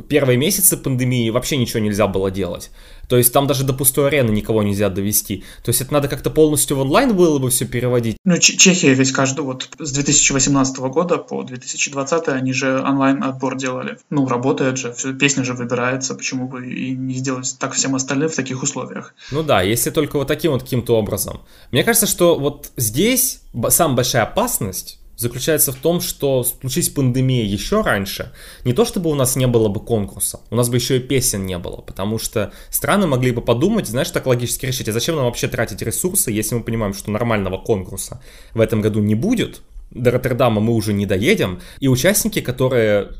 первые месяцы пандемии вообще ничего нельзя было делать. То есть там даже до пустой арены никого нельзя довести. То есть это надо как-то полностью в онлайн было бы все переводить. Ну, Чехия ведь каждый вот с 2018 года по 2020 они же онлайн отбор делали. Ну, работает же, все, песня же выбирается, почему бы и не сделать так всем остальным в таких условиях. Ну да, если только вот таким вот каким-то образом. Мне кажется, что вот здесь самая большая опасность заключается в том, что случись пандемия еще раньше, не то чтобы у нас не было бы конкурса, у нас бы еще и песен не было, потому что страны могли бы подумать, знаешь, так логически решить, а зачем нам вообще тратить ресурсы, если мы понимаем, что нормального конкурса в этом году не будет, до Роттердама мы уже не доедем, и участники, которые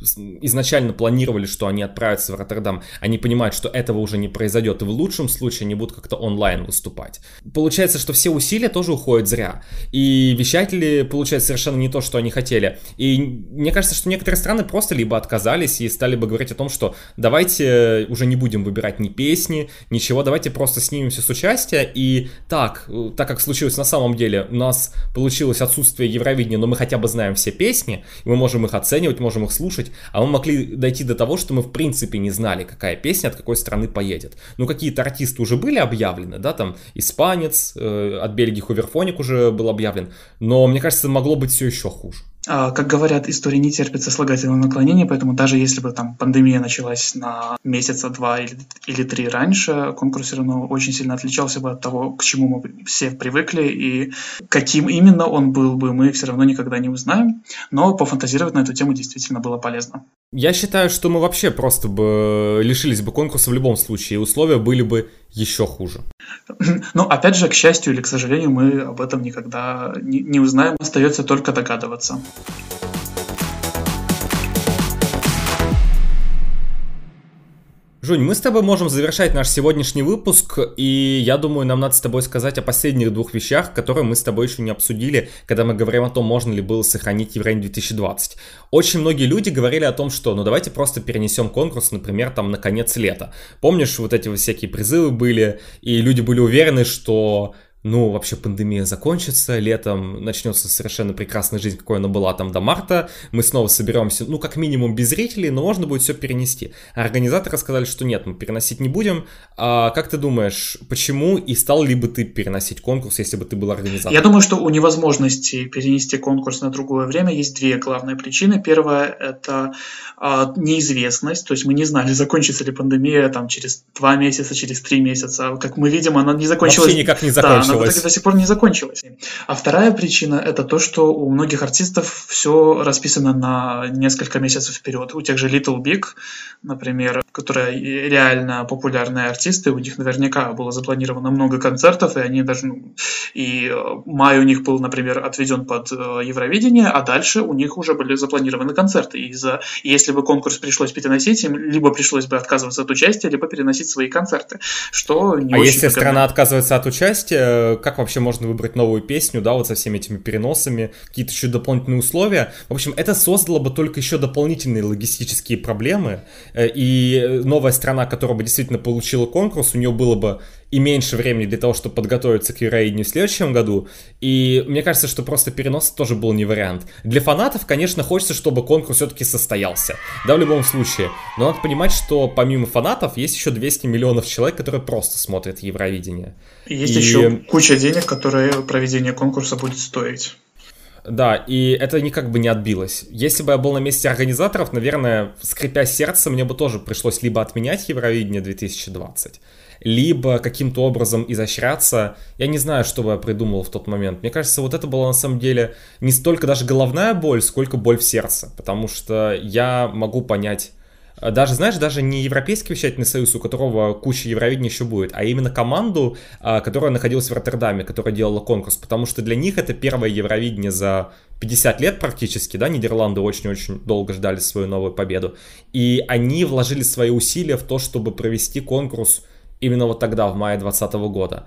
изначально планировали, что они отправятся в Роттердам, они понимают, что этого уже не произойдет, и в лучшем случае они будут как-то онлайн выступать. Получается, что все усилия тоже уходят зря, и вещатели получают совершенно не то, что они хотели. И мне кажется, что некоторые страны просто либо отказались и стали бы говорить о том, что давайте уже не будем выбирать ни песни, ничего, давайте просто снимемся с участия, и так, так как случилось на самом деле, у нас получилось отсутствие Евровидения но мы хотя бы знаем все песни, и мы можем их оценивать, можем их слушать, а мы могли дойти до того, что мы в принципе не знали, какая песня от какой страны поедет. Ну, какие-то артисты уже были объявлены, да, там, испанец, э, от Бельгии Хуверфоник уже был объявлен, но мне кажется, могло быть все еще хуже. А, как говорят, история не терпит сослагательного наклонения, поэтому даже если бы там пандемия началась на месяца два или, или три раньше, конкурс все равно очень сильно отличался бы от того, к чему мы все привыкли, и каким именно он был бы, мы все равно никогда не узнаем. Но пофантазировать на эту тему действительно было полезно. Я считаю, что мы вообще просто бы лишились бы конкурса в любом случае, и условия были бы еще хуже. Ну, опять же, к счастью или к сожалению, мы об этом никогда не, не узнаем, остается только догадываться. Жунь, мы с тобой можем завершать наш сегодняшний выпуск, и я думаю, нам надо с тобой сказать о последних двух вещах, которые мы с тобой еще не обсудили, когда мы говорим о том, можно ли было сохранить Евровидение 2020. Очень многие люди говорили о том, что ну давайте просто перенесем конкурс, например, там на конец лета. Помнишь, вот эти всякие призывы были, и люди были уверены, что ну, вообще пандемия закончится, летом начнется совершенно прекрасная жизнь, какой она была там до марта, мы снова соберемся, ну, как минимум без зрителей, но можно будет все перенести. А организаторы сказали, что нет, мы переносить не будем. А как ты думаешь, почему и стал ли бы ты переносить конкурс, если бы ты был организатором? Я думаю, что у невозможности перенести конкурс на другое время есть две главные причины. Первая – это а, неизвестность, то есть мы не знали, [LAUGHS] закончится ли пандемия там через два месяца, через три месяца. Как мы видим, она не закончилась. Вообще никак не закончилась. Да, она в итоге до сих пор не закончилась. А вторая причина – это то, что у многих артистов все расписано на несколько месяцев вперед. У тех же Little Big, например, которые реально популярные артисты, у них наверняка было запланировано много концертов, и они даже, ну, и э, май у них был, например, отведен под э, Евровидение, а дальше у них уже были запланированы концерты. И за, если бы конкурс пришлось переносить, им либо пришлось бы отказываться от участия, либо переносить свои концерты, что не А очень если страна отказывается от участия, как вообще можно выбрать новую песню, да, вот со всеми этими переносами, какие-то еще дополнительные условия. В общем, это создало бы только еще дополнительные логистические проблемы, э, и новая страна, которая бы действительно получила конкурс, у нее было бы и меньше времени для того, чтобы подготовиться к Евровидению в следующем году. И мне кажется, что просто перенос тоже был не вариант. Для фанатов, конечно, хочется, чтобы конкурс все-таки состоялся. Да, в любом случае. Но надо понимать, что помимо фанатов есть еще 200 миллионов человек, которые просто смотрят Евровидение. Есть И- еще куча денег, которые проведение конкурса будет стоить. Да, и это никак бы не отбилось. Если бы я был на месте организаторов, наверное, скрипя сердце, мне бы тоже пришлось либо отменять Евровидение 2020, либо каким-то образом изощряться. Я не знаю, что бы я придумал в тот момент. Мне кажется, вот это была на самом деле не столько даже головная боль, сколько боль в сердце. Потому что я могу понять даже, знаешь, даже не Европейский вещательный союз, у которого куча Евровидения еще будет, а именно команду, а, которая находилась в Роттердаме, которая делала конкурс, потому что для них это первое Евровидение за 50 лет практически, да, Нидерланды очень-очень долго ждали свою новую победу, и они вложили свои усилия в то, чтобы провести конкурс именно вот тогда, в мае 2020 года.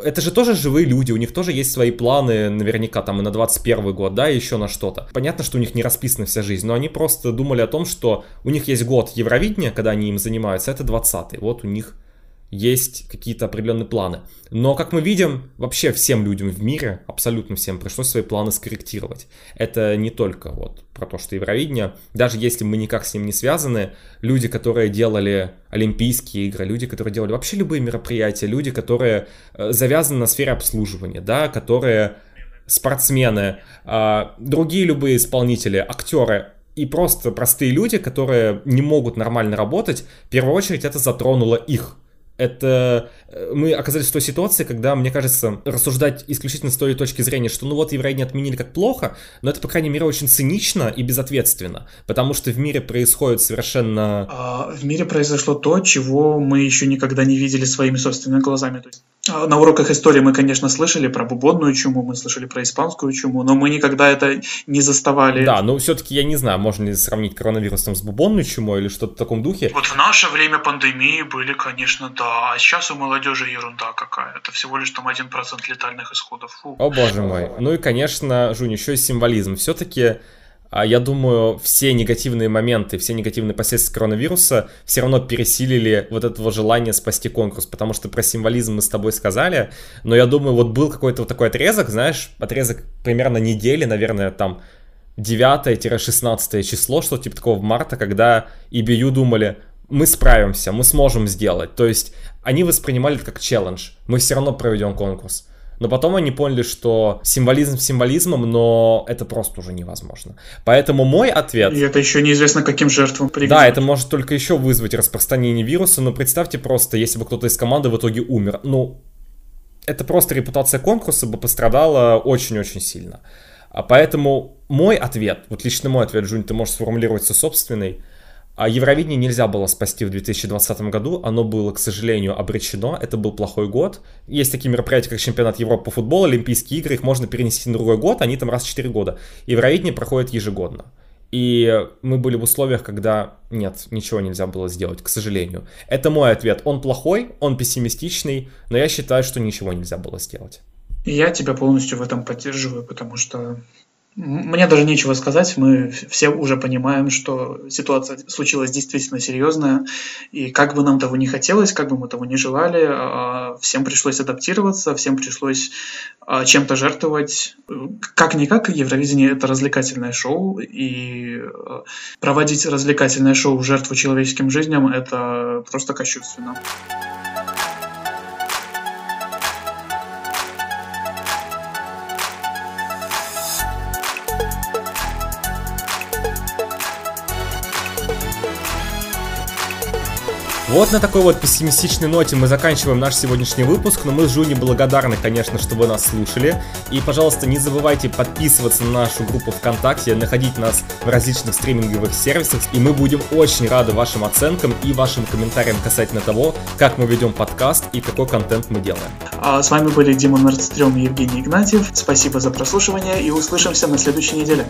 Это же тоже живые люди, у них тоже есть свои планы, наверняка там и на 21 год, да, и еще на что-то. Понятно, что у них не расписана вся жизнь, но они просто думали о том, что у них есть год Евровидения, когда они им занимаются, это 20-й, вот у них есть какие-то определенные планы. Но, как мы видим, вообще всем людям в мире, абсолютно всем, пришлось свои планы скорректировать. Это не только вот про то, что Евровидение, даже если мы никак с ним не связаны, люди, которые делали Олимпийские игры, люди, которые делали вообще любые мероприятия, люди, которые э, завязаны на сфере обслуживания, да, которые спортсмены, а, другие любые исполнители, актеры, и просто простые люди, которые не могут нормально работать, в первую очередь это затронуло их. Это э, мы оказались в той ситуации, когда, мне кажется, рассуждать исключительно с той точки зрения, что ну вот Евровидение отменили как плохо, но это, по крайней мере, очень цинично и безответственно, потому что в мире происходит совершенно... А, В мире произошло то, чего мы еще никогда не видели своими собственными глазами. То есть, на уроках истории мы, конечно, слышали про бубонную чуму, мы слышали про испанскую чуму, но мы никогда это не заставали. Да, но все-таки я не знаю, можно ли сравнить коронавирус там с бубонной чумой или что-то в таком духе. Вот в наше время пандемии были, конечно, да. А сейчас у молодежи ерунда какая. Это всего лишь там 1% летальных исходов. Фу. О боже мой. Ну и, конечно, Жунь, еще и символизм. Все-таки а, я думаю, все негативные моменты, все негативные последствия коронавируса все равно пересилили вот этого желания спасти конкурс, потому что про символизм мы с тобой сказали, но я думаю, вот был какой-то вот такой отрезок, знаешь, отрезок примерно недели, наверное, там 9-16 число, что типа такого в марта, когда EBU думали, мы справимся, мы сможем сделать. То есть они воспринимали это как челлендж. Мы все равно проведем конкурс. Но потом они поняли, что символизм символизмом, но это просто уже невозможно. Поэтому мой ответ... И это еще неизвестно, каким жертвам приведет. Да, это может только еще вызвать распространение вируса, но представьте просто, если бы кто-то из команды в итоге умер. Ну, это просто репутация конкурса бы пострадала очень-очень сильно. А поэтому мой ответ, вот лично мой ответ, Жунь, ты можешь сформулировать свой собственный, а Евровидение нельзя было спасти в 2020 году, оно было, к сожалению, обречено, это был плохой год. Есть такие мероприятия, как чемпионат Европы по футболу, Олимпийские игры, их можно перенести на другой год, они там раз в 4 года. Евровидение проходит ежегодно. И мы были в условиях, когда нет, ничего нельзя было сделать, к сожалению. Это мой ответ. Он плохой, он пессимистичный, но я считаю, что ничего нельзя было сделать. Я тебя полностью в этом поддерживаю, потому что мне даже нечего сказать, мы все уже понимаем, что ситуация случилась действительно серьезная, и как бы нам того не хотелось, как бы мы того не желали, а, всем пришлось адаптироваться, всем пришлось а, чем-то жертвовать. Как-никак, Евровидение — это развлекательное шоу, и а, проводить развлекательное шоу в жертву человеческим жизням — это просто кощунственно. Вот на такой вот пессимистичной ноте мы заканчиваем наш сегодняшний выпуск, но мы с Жуни благодарны, конечно, что вы нас слушали. И, пожалуйста, не забывайте подписываться на нашу группу ВКонтакте, находить нас в различных стриминговых сервисах, и мы будем очень рады вашим оценкам и вашим комментариям касательно того, как мы ведем подкаст и какой контент мы делаем. А с вами были Дима Нордстрём и Евгений Игнатьев. Спасибо за прослушивание и услышимся на следующей неделе.